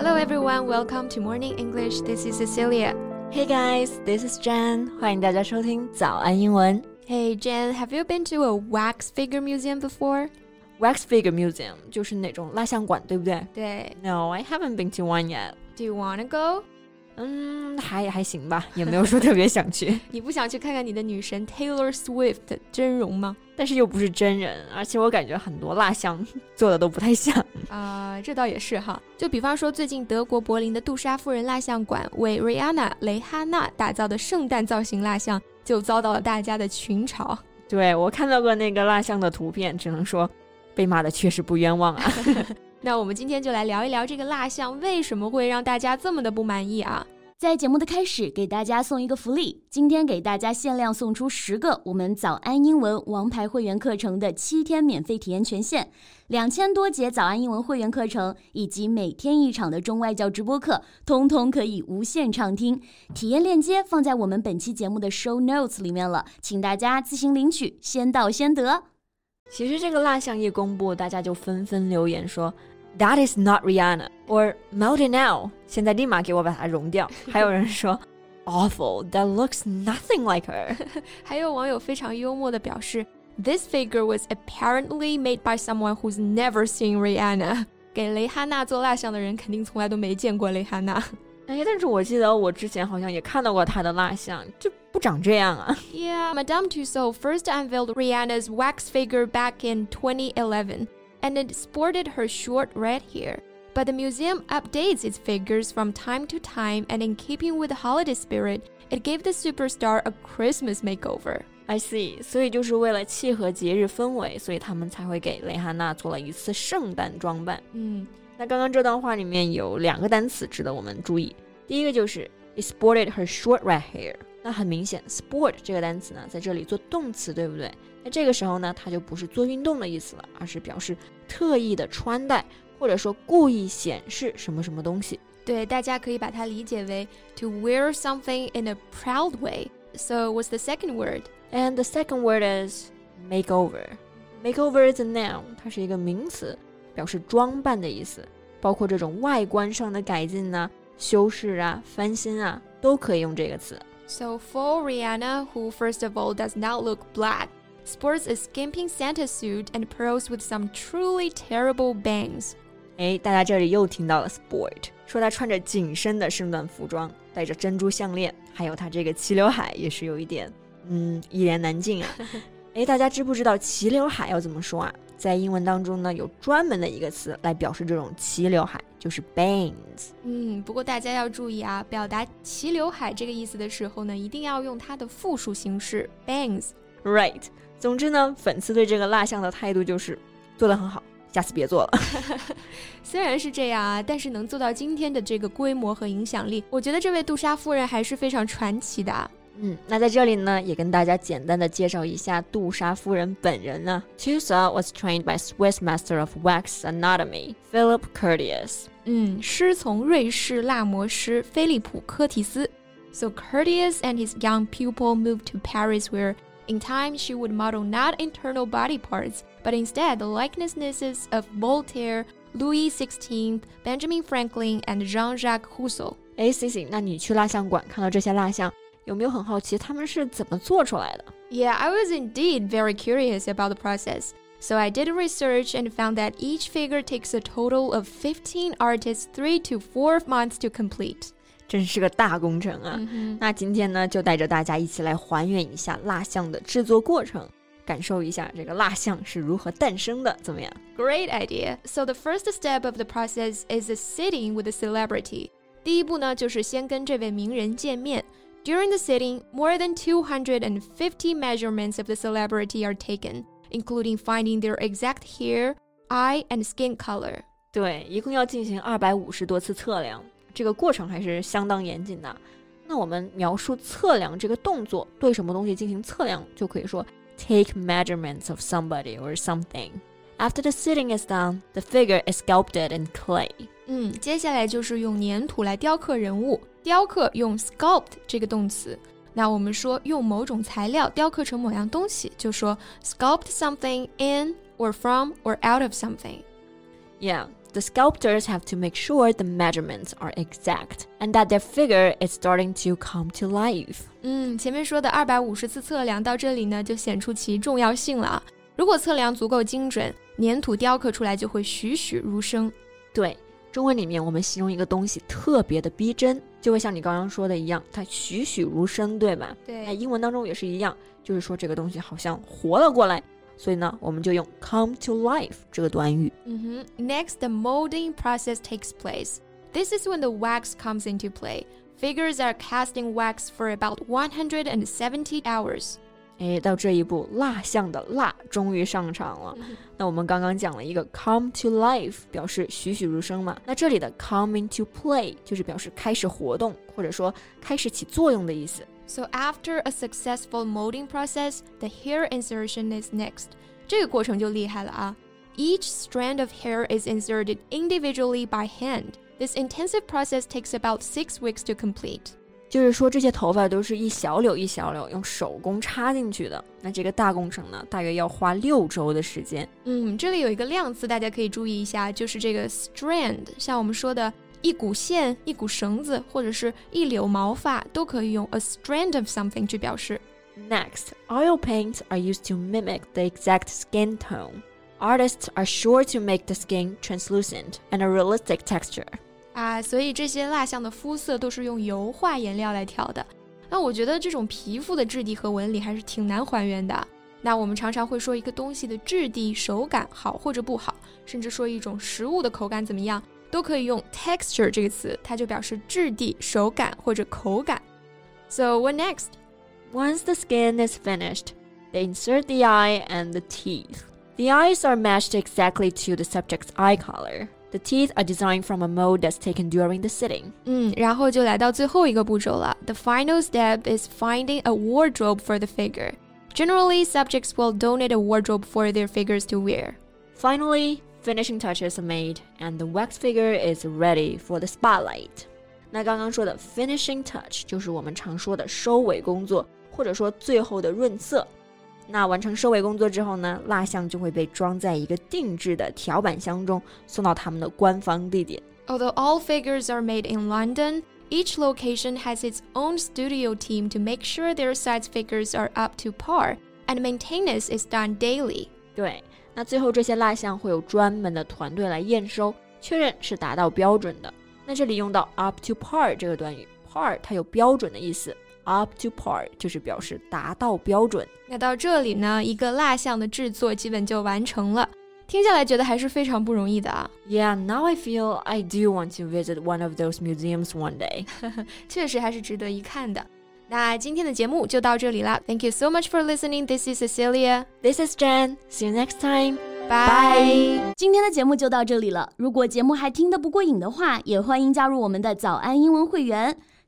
Hello everyone, welcome to Morning English. This is Cecilia. Hey guys, this is Jan. 欢迎大家收听早安英文。Hey Jan, have you been to a wax figure museum before? Wax figure museum 就是那种蜡像馆，对不对？对。 No, I haven't been to one yet. Do you wanna go? 嗯，还还行吧，也没有说特别想去。你不想去看看你的女神 Taylor Swift 的真容吗？但是又不是真人，而且我感觉很多蜡像 做的都不太像。啊、这倒也是哈。就比方说，最近德国柏林的杜莎夫人蜡像馆为 Rihanna 蕾哈娜打造的圣诞造型蜡像，就遭到了大家的群嘲。对我看到过那个蜡像的图片，只能说被骂的确实不冤枉啊。那我们今天就来聊一聊这个蜡像为什么会让大家这么的不满意啊？在节目的开始，给大家送一个福利，今天给大家限量送出十个我们早安英文王牌会员课程的七天免费体验权限，两千多节早安英文会员课程以及每天一场的中外教直播课，通通可以无限畅听。体验链接放在我们本期节目的 show notes 里面了，请大家自行领取，先到先得。其实这个蜡像一公布，大家就纷纷留言说 That is not Rihanna or melt it now，现在立马给我把它融掉。还有人说 Awful, that looks nothing like her。还有网友非常幽默的表示，This figure was apparently made by someone who's never seen Rihanna。给蕾哈娜做蜡像的人肯定从来都没见过蕾哈娜。哎，但是我记得我之前好像也看到过她的蜡像，就不长这样啊。 Yeah, Madame Tussauds first unveiled Rihanna's wax figure back in 2011, and it sported her short red hair. But the museum updates its figures from time to time, and in keeping with the holiday spirit, it gave the superstar a Christmas makeover. I see，所以就是为了契合节日氛围，所以他们才会给蕾哈娜做了一次圣诞装扮。嗯，那刚刚这段话里面有两个单词值得我们注意，第一个就是 it sported her short red hair。 那很明显，sport 这个单词呢，在这里做动词，对不对？那这个时候呢，它就不是做运动的意思了，而是表示特意的穿戴，或者说故意显示什么什么东西。对，大家可以把它理解为 to wear something in a proud way. So what's the second word? And the second word is makeover. Makeover is a noun，它是一个名词，表示装扮的意思，包括这种外观上的改进呐、修饰啊、翻新啊，都可以用这个词。So for Rihanna, who first of all does not look black, sports a skimpy Santa suit and pearls with some truly terrible bangs. 哎，大家这里又听到了 sport，说她穿着紧身的圣诞服装，戴着珍珠项链，还有她这个齐刘海也是有一点，嗯，一言难尽啊。哎，大家知不知道齐刘海要怎么说啊？ 在英文当中呢，有专门的一个词来表示这种齐刘海，就是 bangs。嗯，不过大家要注意啊，表达齐刘海这个意思的时候呢，一定要用它的复数形式 bangs。Right，总之呢，粉丝对这个蜡像的态度就是做得很好，下次别做了。虽然是这样啊，但是能做到今天的这个规模和影响力，我觉得这位杜莎夫人还是非常传奇的啊。嗯，那在这里呢，也跟大家简单的介绍一下杜莎夫人本人呢。Tussaud was trained by Swiss master of wax anatomy Philip Curtius。嗯，师从瑞士蜡模师菲利普·科提斯。So Curtius and his young pupil moved to Paris, where in time she would model not internal body parts, but instead the likenesses of Voltaire, Louis XVI, Benjamin Franklin, and Jean-Jacques Rousseau。哎，醒醒，那你去蜡像馆看到这些蜡像？有没有很好奇他们是怎么做出来的？ Yeah, I was indeed very curious about the process. So I did research and found that each figure takes a total of 15 artists 3 to 4 months to complete. 真是个大工程啊！ Mhm. 那今天呢，就带着大家一起来还原一下蜡像的制作过程，感受一下这个蜡像是如何诞生的，怎么样？ Great idea. So the first step of the process is a sitting with the celebrity. 第一步呢，就是先跟这位名人见面。 During the sitting, more than 250 measurements of the celebrity are taken, including finding their exact hair, eye, and skin color. 对，一共要进行二百五十多次测量，这个过程还是相当严谨的。那我们描述测量这个动作，对什么东西进行测量，就可以说 take measurements of somebody or something. After the sitting is done, the figure is sculpted in clay. 嗯，接下来就是用粘土来雕刻人物。 雕刻用 sculpt 这个动词。那我们说用某种材料雕刻成某样东西，就说 sculpt something in or from or out of something。 Yeah, the sculptors have to make sure the measurements are exact and that their figure is starting to come to life. 嗯，前面说的二百五十次测量到这里呢，就显出其重要性了啊。如果测量足够精准，粘土雕刻出来就会栩栩如生。对， 中文里面我们形容一个东西特别的逼真，就会像你刚刚说的一样，它栩栩如生，对吧？对那英文当中也是一样，就是说这个东西好像活了过来。所以呢，我们就用 come to life 这个短语。嗯哼，Next, the molding process takes place. This is when the wax comes into play. Figures are cast in wax for about 170 hours. 哎，到这一步，蜡像的蜡终于上场了。那我们刚刚讲了一个 come to life，表示栩栩如生嘛。那这里的 come into play 就是表示开始活动，或者说开始起作用的意思。 So after a successful molding process, the hair insertion is next. 这个过程就厉害了啊。Each strand of hair is inserted individually by hand. This intensive process takes about six weeks to complete. 就是说，这些头发都是一小绺一小绺用手工插进去的。那这个大工程呢，大约要花六周的时间。嗯，这里有一个量词，大家可以注意一下，就是这个 strand，像我们说的一股线、一股绳子，或者是一绺毛发，都可以用 a strand of something 去表示。 Next, oil paints are used to mimic the exact skin tone. Artists are sure to make the skin translucent and a realistic texture. 啊，所以这些蜡像的肤色都是用油画颜料来调的。那我觉得这种皮肤的质地和纹理还是挺难还原的。那我们常常会说一个东西的质地、手感好或者不好，甚至说一种食物的口感怎么样，都可以用 texture 这个词，它就表示质地、手感或者口感。So what next? Once the skin is finished, they insert the eye and the teeth. The eyes are matched exactly to the subject's eye color. The teeth are designed from a mold that's taken during the sitting. 嗯，然后就来到最后一个步骤了。The final step is finding a wardrobe for the figure. Generally, subjects will donate a wardrobe for their figures to wear. Finally, finishing touches are made and the wax figure is ready for the spotlight. 那刚刚说的 finishing touch 就是我们常说的收尾工作，或者说最后的润色。 那完成收尾工作之后呢，蜡像就会被装在一个定制的条板箱中，送到他们的官方地点。Although all figures are made in London, each location has its own studio team to make sure their size figures are up to par, and maintenance is done daily. 对，那最后这些蜡像会有专门的团队来验收，确认是达到标准的。那这里用到 up to par 这个短语，par 它有标准的意思 ，up to par 就是表示达到标准。那到这里呢，一个蜡像的制作基本就完成了。听下来觉得还是非常不容易的啊， Yeah, now I feel I do want to visit one of those museums one day. 确实还是值得一看的。那今天的节目就到这里啦，Thank you so much for listening. This is Cecilia. This is Jen. See you next time. Bye. 今天的节目就到这里了。如果节目还听得不过瘾的话，也欢迎加入我们的早安英文会员。